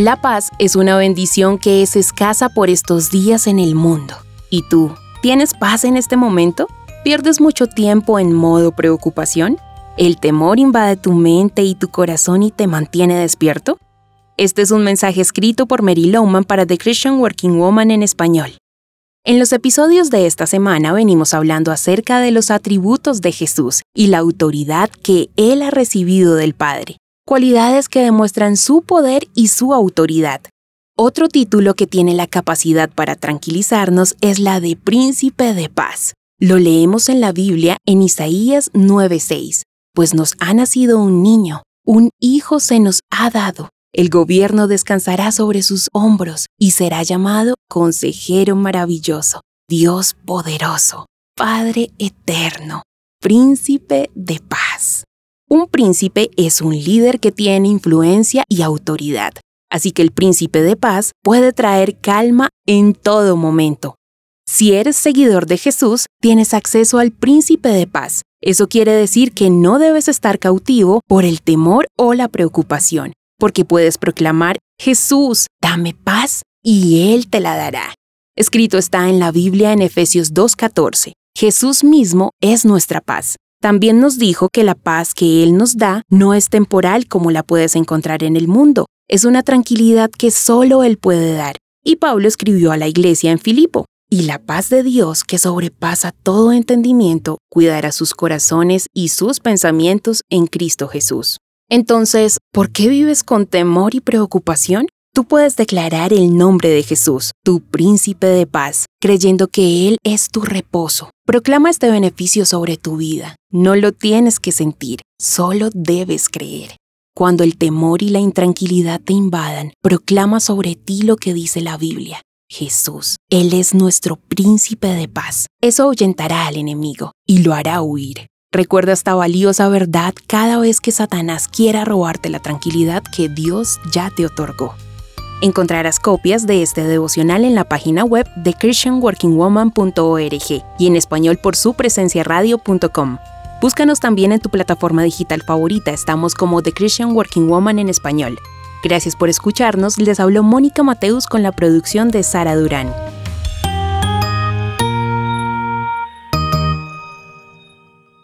La paz es una bendición que es escasa por estos días en el mundo. ¿Y tú? ¿Tienes paz en este momento? ¿Pierdes mucho tiempo en modo preocupación? ¿El temor invade tu mente y tu corazón y te mantiene despierto? Este es un mensaje escrito por Mary Lowman para The Christian Working Woman en español. En los episodios de esta semana venimos hablando acerca de los atributos de Jesús y la autoridad que Él ha recibido del Padre, cualidades que demuestran su poder y su autoridad. Otro título que tiene la capacidad para tranquilizarnos es la de Príncipe de Paz. Lo leemos en la Biblia en Isaías 9:6, pues nos ha nacido un niño, un hijo se nos ha dado el gobierno descansará sobre sus hombros y será llamado Consejero Maravilloso, Dios Poderoso, Padre Eterno, Príncipe de Paz. Un príncipe es un líder que tiene influencia y autoridad, así que el príncipe de paz puede traer calma en todo momento. Si eres seguidor de Jesús, tienes acceso al príncipe de paz. Eso quiere decir que no debes estar cautivo por el temor o la preocupación porque puedes proclamar, Jesús, dame paz, y Él te la dará. Escrito está en la Biblia en Efesios 2.14. Jesús mismo es nuestra paz. También nos dijo que la paz que Él nos da no es temporal como la puedes encontrar en el mundo, es una tranquilidad que solo Él puede dar. Y Pablo escribió a la iglesia en Filipo, y la paz de Dios que sobrepasa todo entendimiento cuidará sus corazones y sus pensamientos en Cristo Jesús. Entonces, ¿por qué vives con temor y preocupación? Tú puedes declarar el nombre de Jesús, tu príncipe de paz, creyendo que Él es tu reposo. Proclama este beneficio sobre tu vida. No lo tienes que sentir, solo debes creer. Cuando el temor y la intranquilidad te invadan, proclama sobre ti lo que dice la Biblia. Jesús, Él es nuestro príncipe de paz. Eso ahuyentará al enemigo y lo hará huir. Recuerda esta valiosa verdad cada vez que Satanás quiera robarte la tranquilidad que Dios ya te otorgó. Encontrarás copias de este devocional en la página web de christianworkingwoman.org y en español por su presencia radio.com. Búscanos también en tu plataforma digital favorita, estamos como The Christian Working Woman en español. Gracias por escucharnos, les habló Mónica Mateus con la producción de Sara Durán.